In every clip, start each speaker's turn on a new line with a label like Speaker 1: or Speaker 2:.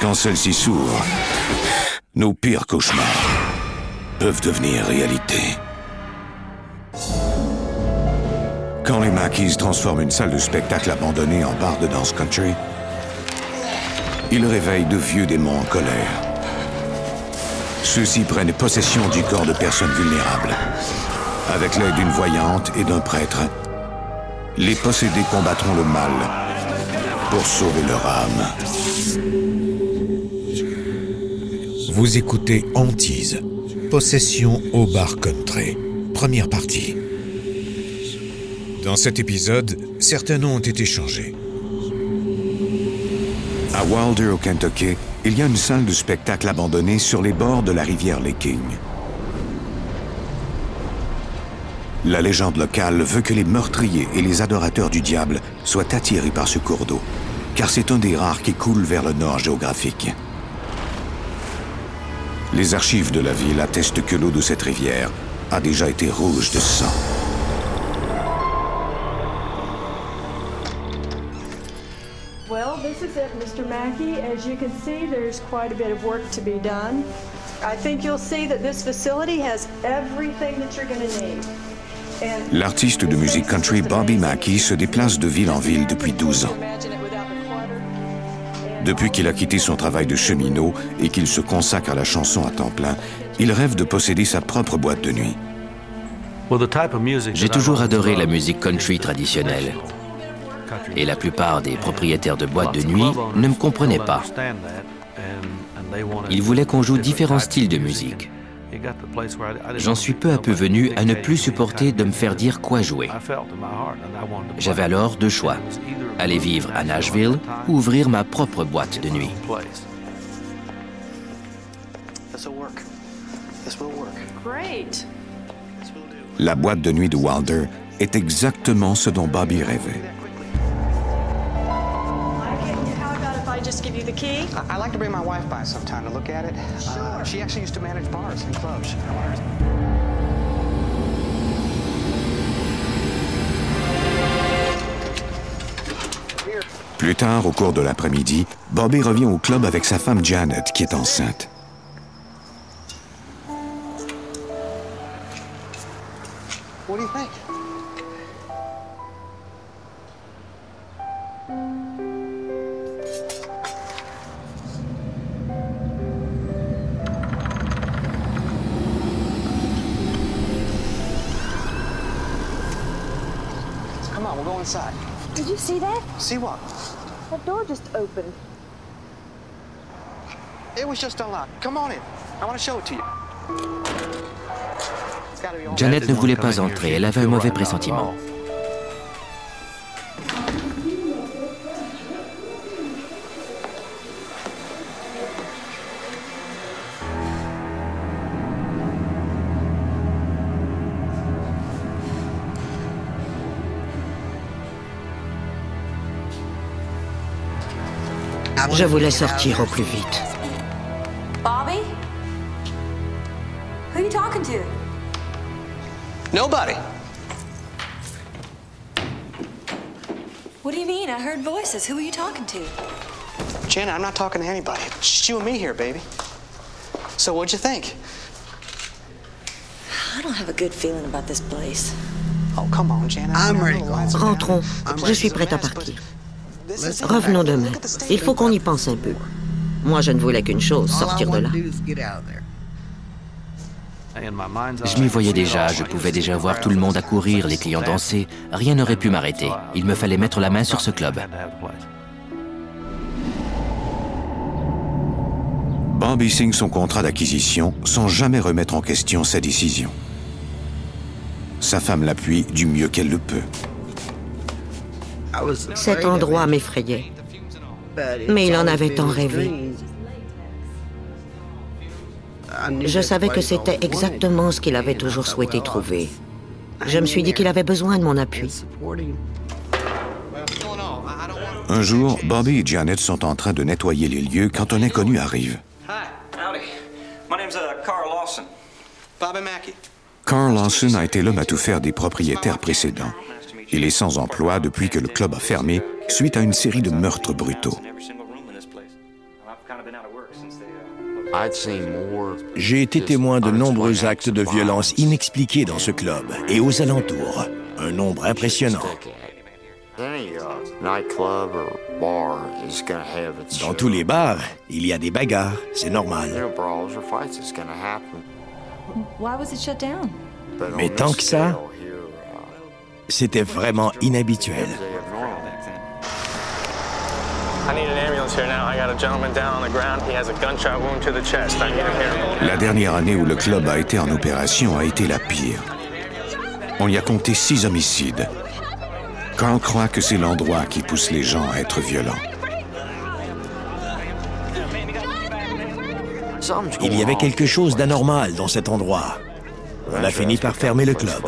Speaker 1: Quand celles-ci s'ouvrent, nos pires cauchemars peuvent devenir réalité. Quand les Mackeys transforment une salle de spectacle abandonnée en bar de danse country, ils réveillent de vieux démons en colère. Ceux-ci prennent possession du corps de personnes vulnérables. Avec l'aide d'une voyante et d'un prêtre, les possédés combattront le mal pour sauver leur âme.
Speaker 2: Vous écoutez Antise, Possession au bar country, première partie. Dans cet épisode, certains noms ont été changés.
Speaker 1: À Wilder, au Kentucky, il y a une salle de spectacle abandonnée sur les bords de la rivière Licking. La légende locale veut que les meurtriers et les adorateurs du diable soient attirés par ce cours d'eau, car c'est un des rares qui coule vers le nord géographique. Les archives de la ville attestent que l'eau de cette rivière a déjà été rouge de sang.
Speaker 3: Well, this is it, Mr. Mackey. As you can see, there's quite a bit of work to be done. I think you'll see that this facility has everything that you're going to need.
Speaker 1: L'artiste de musique country Bobby Mackey se déplace de ville en ville depuis 12 ans. Depuis qu'il a quitté son travail de cheminot et qu'il se consacre à la chanson à temps plein, il rêve de posséder sa propre boîte de nuit.
Speaker 4: J'ai toujours adoré la musique country traditionnelle. Et la plupart des propriétaires de boîtes de nuit ne me comprenaient pas. Ils voulaient qu'on joue différents styles de musique. J'en suis peu à peu venu à ne plus supporter de me faire dire quoi jouer. J'avais alors deux choix. Aller vivre à Nashville ou ouvrir ma propre boîte de nuit.
Speaker 1: La boîte de nuit de Wilder est exactement ce dont Bobby rêvait.
Speaker 3: How about if I just give you the key?
Speaker 5: I like to bring my wife by sometime to look at it. Uh, she actually used to manage bars and clubs.
Speaker 1: Plus tard, au cours de l'après-midi, Bobby revient au club avec sa femme Janet, qui est enceinte.
Speaker 6: Did you see that?
Speaker 5: See what?
Speaker 6: That door just opened.
Speaker 5: It was just unlocked. Come on in. I want to show it to you.
Speaker 4: Janet ne voulait pas entrer, elle avait un mauvais pressentiment.
Speaker 7: Je voulais sortir au plus vite.
Speaker 8: Bobby? Who are you talking to?
Speaker 5: Nobody.
Speaker 8: What do you mean? I heard voices. Who are you talking to?
Speaker 5: Janet, I'm not talking to anybody. It's just you and me here, baby. So what'd you think?
Speaker 8: I don't have a good feeling about this place.
Speaker 5: Oh, come on, Janet. I mean, I know the lights are down.
Speaker 7: Rentrons.
Speaker 5: I'm
Speaker 7: Je
Speaker 5: ready
Speaker 7: suis prête à partir. Revenons demain. Il faut qu'on y pense un peu. Moi, je ne voulais qu'une chose, sortir de là.
Speaker 4: Je m'y voyais déjà, je pouvais déjà voir tout le monde accourir, les clients danser. Rien n'aurait pu m'arrêter. Il me fallait mettre la main sur ce club.
Speaker 1: Bobby signe son contrat d'acquisition sans jamais remettre en question sa décision. Sa femme l'appuie du mieux qu'elle le peut.
Speaker 7: Cet endroit m'effrayait. Mais il en avait tant rêvé. Je savais que c'était exactement ce qu'il avait toujours souhaité trouver. Je me suis dit qu'il avait besoin de mon appui.
Speaker 1: Un jour, Bobby et Janet sont en train de nettoyer les lieux quand un inconnu arrive. Carl Lawson a été l'homme à tout faire des propriétaires précédents. Il est sans emploi depuis que le club a fermé suite à une série de meurtres brutaux.
Speaker 9: J'ai été témoin de nombreux actes de violence inexpliqués dans ce club et aux alentours. Un nombre impressionnant. Dans tous les bars, il y a des bagarres, c'est normal. Mais tant que ça, c'était vraiment inhabituel.
Speaker 1: La dernière année où le club a été en opération a été la pire. On y a compté six homicides. Carl croit que c'est l'endroit qui pousse les gens à être violents.
Speaker 9: Il y avait quelque chose d'anormal dans cet endroit. On a fini par fermer le club.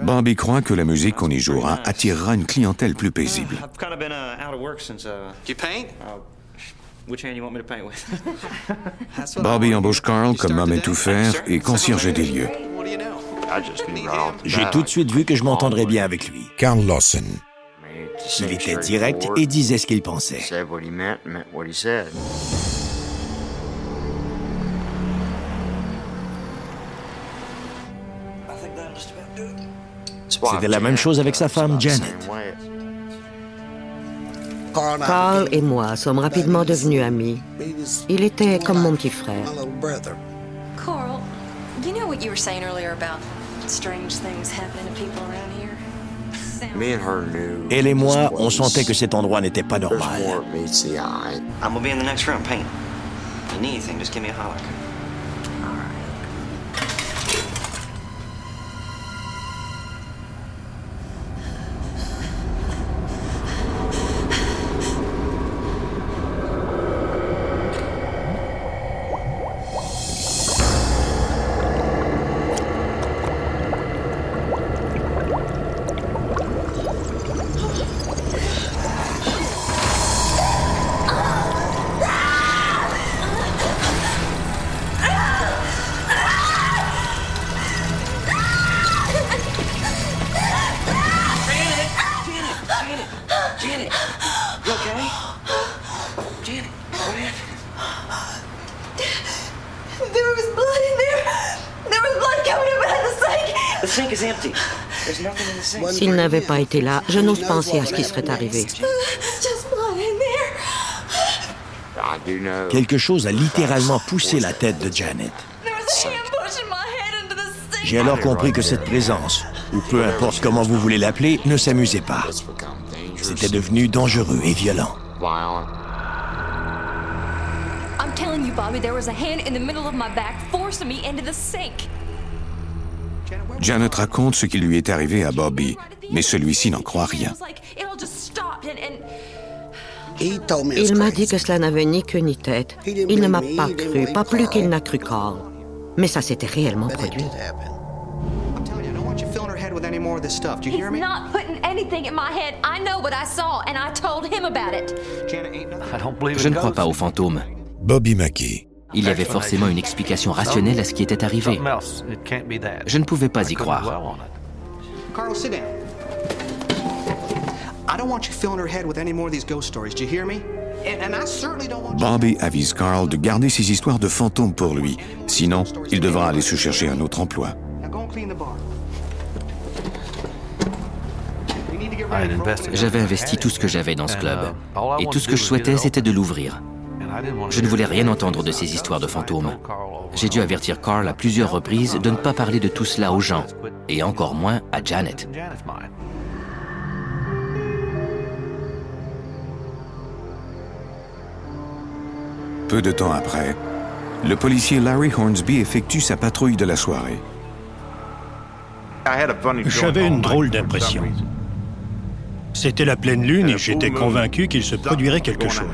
Speaker 1: Bobby croit que la musique qu'on y jouera attirera une clientèle plus paisible. Bobby embauche Carl comme homme à tout faire et concierge des lieux.
Speaker 9: J'ai tout de suite vu que je m'entendrais bien avec lui.
Speaker 2: Carl Lawson.
Speaker 9: Il était direct et disait ce qu'il pensait. C'était la même chose avec sa femme, Janet.
Speaker 7: Carl et moi sommes rapidement devenus amis. Il était comme mon petit frère.
Speaker 8: Carl, you know what you were saying earlier about strange things happening to people around here?
Speaker 9: Elle et moi, on sentait que cet endroit n'était pas normal.
Speaker 7: S'il n'avait pas été là, je n'ose penser à ce qui serait arrivé.
Speaker 9: Quelque chose a littéralement poussé la tête de Janet. J'ai alors compris que cette présence, ou peu importe comment vous voulez l'appeler, ne s'amusait pas. C'était devenu dangereux et violent.
Speaker 8: I'm telling you, Bobby, there was a hand in the middle of my back forcing me into the sink.
Speaker 1: Janet raconte ce qui lui est arrivé à Bobby, mais celui-ci n'en croit rien.
Speaker 7: Il m'a dit que cela n'avait ni queue ni tête. Il ne m'a pas cru, pas plus qu'il n'a cru Carl. Mais ça s'était réellement produit.
Speaker 4: Je ne crois pas aux fantômes.
Speaker 2: Bobby Mackey.
Speaker 4: Il y avait forcément une explication rationnelle à ce qui était arrivé. Je ne pouvais pas y croire.
Speaker 5: Carl, sit down. I don't want you filling her head with any more of these ghost stories. Do you hear me? And, and I certainly don't want you...
Speaker 1: Bobby avise Carl de garder ses histoires de fantômes pour lui. Sinon, il devra aller se chercher un autre emploi.
Speaker 4: J'avais investi tout ce que j'avais dans ce club. Et tout ce que je souhaitais, c'était de l'ouvrir. Je ne voulais rien entendre de ces histoires de fantômes. J'ai dû avertir Carl à plusieurs reprises de ne pas parler de tout cela aux gens, et encore moins à Janet.
Speaker 1: Peu de temps après, le policier Larry Hornsby effectue sa patrouille de la soirée.
Speaker 10: J'avais une drôle d'impression. C'était la pleine lune et j'étais convaincu qu'il se produirait quelque chose.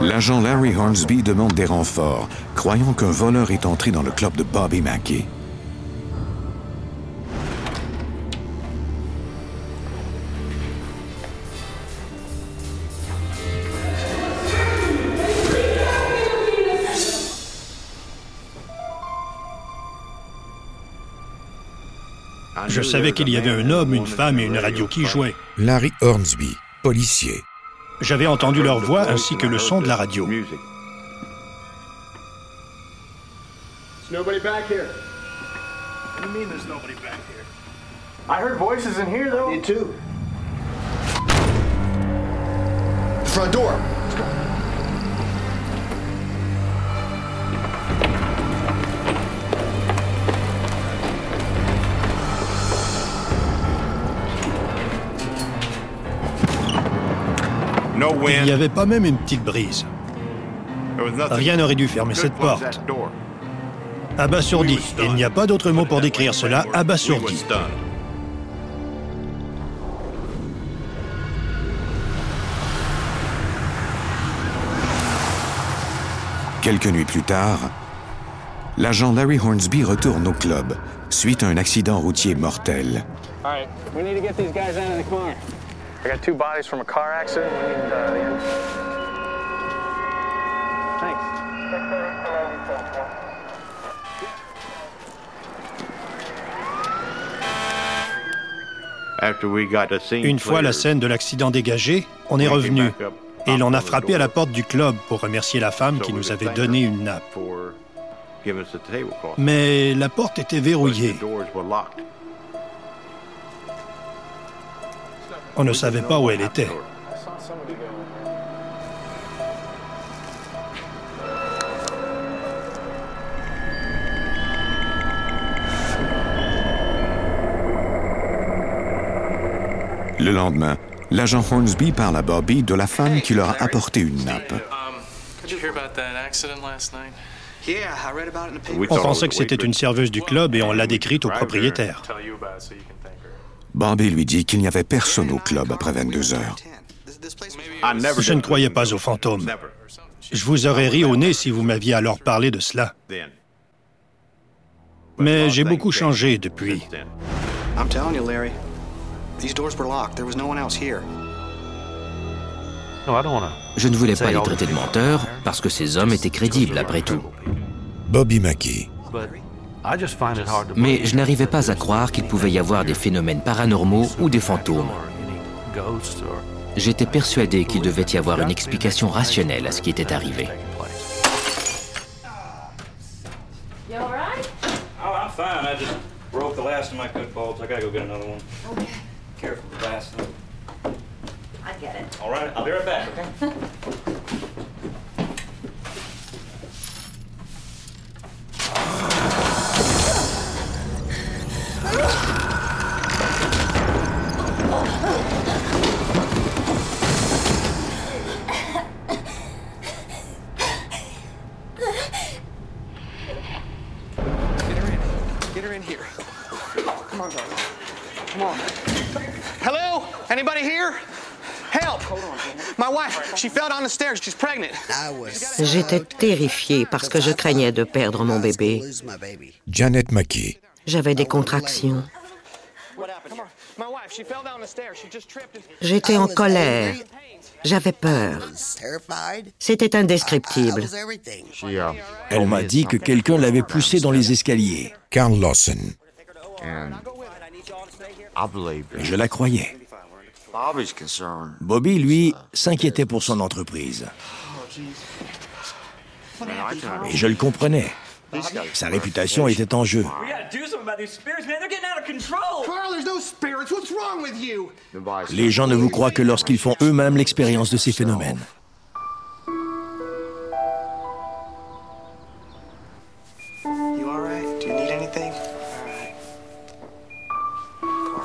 Speaker 1: L'agent Larry Hornsby demande des renforts, croyant qu'un voleur est entré dans le club de Bobby Mackey.
Speaker 10: Je savais qu'il y avait un homme, une femme et une radio qui jouaient.
Speaker 9: Larry Hornsby, policier.
Speaker 10: J'avais entendu leur voix ainsi que le son de la radio.
Speaker 11: nobody back
Speaker 10: Il n'y avait pas même une petite brise. Rien n'aurait dû fermer cette porte. Abasourdi. Il n'y a pas d'autre mot pour décrire cela. Abasourdi.
Speaker 1: Quelques nuits plus tard, l'agent Larry Hornsby retourne au club suite à un accident routier mortel.
Speaker 11: I got two bodies from a car accident. We need uh, the end. Thanks.
Speaker 10: Une fois la scène de l'accident dégagée, on est revenu et l'on a frappé à la porte du club pour remercier la femme qui nous avait donné une nappe. Mais la porte était verrouillée. On ne savait pas où elle était.
Speaker 1: Le lendemain, l'agent Hornsby parle à Bobby de la femme qui leur a apporté une nappe.
Speaker 10: On pensait que c'était une serveuse du club et on l'a décrite au propriétaire.
Speaker 1: Bobby lui dit qu'il n'y avait personne au club après 22 heures.
Speaker 10: Je ne croyais pas aux fantômes. Je vous aurais ri au nez si vous m'aviez alors parlé de cela. Mais j'ai beaucoup changé depuis.
Speaker 4: Je ne voulais pas les traiter de menteurs parce que ces hommes étaient crédibles après tout.
Speaker 9: Bobby Mackey.
Speaker 4: Mais je n'arrivais pas à croire qu'il pouvait y avoir des phénomènes paranormaux ou des fantômes. J'étais persuadé qu'il devait y avoir une explication rationnelle à ce qui était arrivé.
Speaker 7: J'étais terrifiée parce que je craignais de perdre mon bébé.
Speaker 9: Janet Mackey.
Speaker 7: J'avais des contractions. J'étais en colère. J'avais peur. C'était indescriptible.
Speaker 10: Elle m'a dit que quelqu'un l'avait poussée dans les escaliers.
Speaker 9: Carl Lawson.
Speaker 10: Je la croyais. Bobby, lui, s'inquiétait pour son entreprise. Et je le comprenais. Sa réputation était en jeu. Les gens ne vous croient que lorsqu'ils font eux-mêmes l'expérience de ces phénomènes.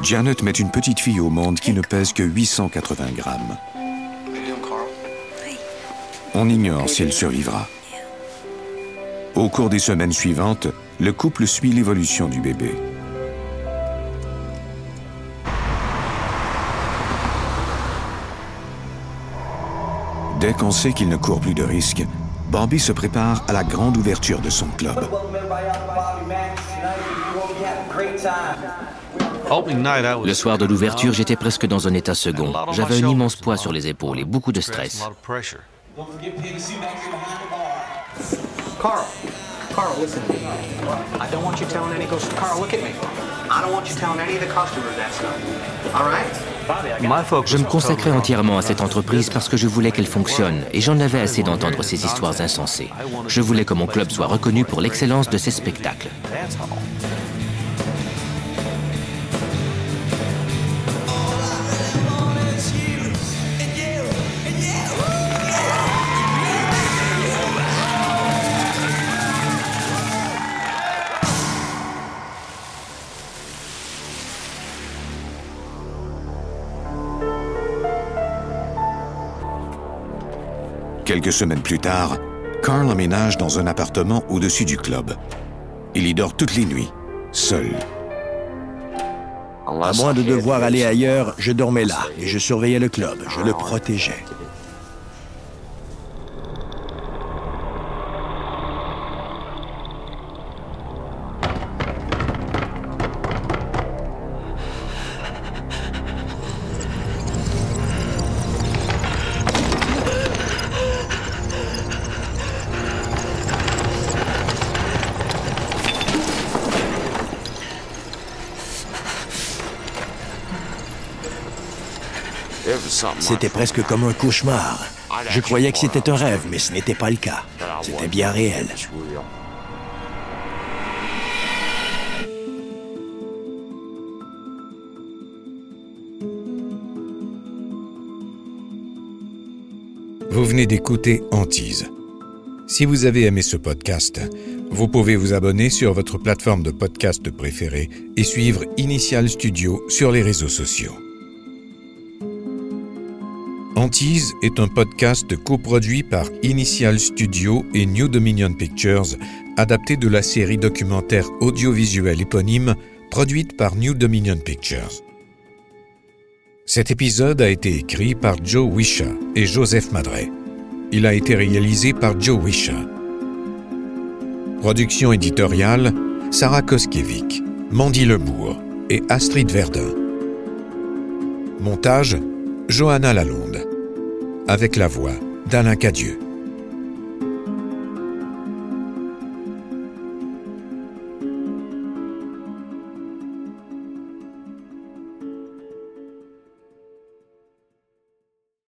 Speaker 1: Janet met une petite fille au monde qui ne pèse que 880 grammes. On ignore si elle survivra.
Speaker 4: Au cours des semaines suivantes, le couple suit l'évolution du bébé. Dès qu'on sait qu'il ne court plus de risques, Bobby se prépare à la grande ouverture de son club.
Speaker 2: Le soir de l'ouverture, j'étais presque dans un état second. J'avais un immense poids sur les épaules et beaucoup de stress.
Speaker 5: Carl, Carl, listen to me. I don't want you telling any ghosts. Carl, look at me. I don't want you telling any of the customers that stuff. All right?
Speaker 2: Je me consacrais entièrement à cette entreprise parce que je voulais qu'elle fonctionne et j'en avais assez d'entendre ces histoires insensées. Je voulais que mon club soit reconnu pour l'excellence de ses spectacles.
Speaker 4: Quelques semaines plus tard, Carl emménage dans un appartement au-dessus du club. Il y dort toutes les nuits, seul.
Speaker 9: À moins de devoir aller ailleurs, je dormais là et je surveillais le club, je le protégeais. C'était presque comme un cauchemar. Je croyais que c'était un rêve, mais ce n'était pas le cas. C'était bien réel.
Speaker 1: Vous venez d'écouter Antise. Si vous avez aimé ce podcast, vous pouvez vous abonner sur votre plateforme de podcast préférée et suivre Initial Studio sur les réseaux sociaux. Antise est un podcast coproduit par Initial Studio et New Dominion Pictures, adapté de la série documentaire audiovisuelle éponyme produite par New Dominion Pictures. Cet épisode a été écrit par Joe Wisha et Joseph Madret. Il a été réalisé par Joe Wisha. Production éditoriale Sarah Koskiewicz, Mandy Lebourg et Astrid Verdun. Montage Johanna Lalonde. Avec la voix d'Alain Cadieux.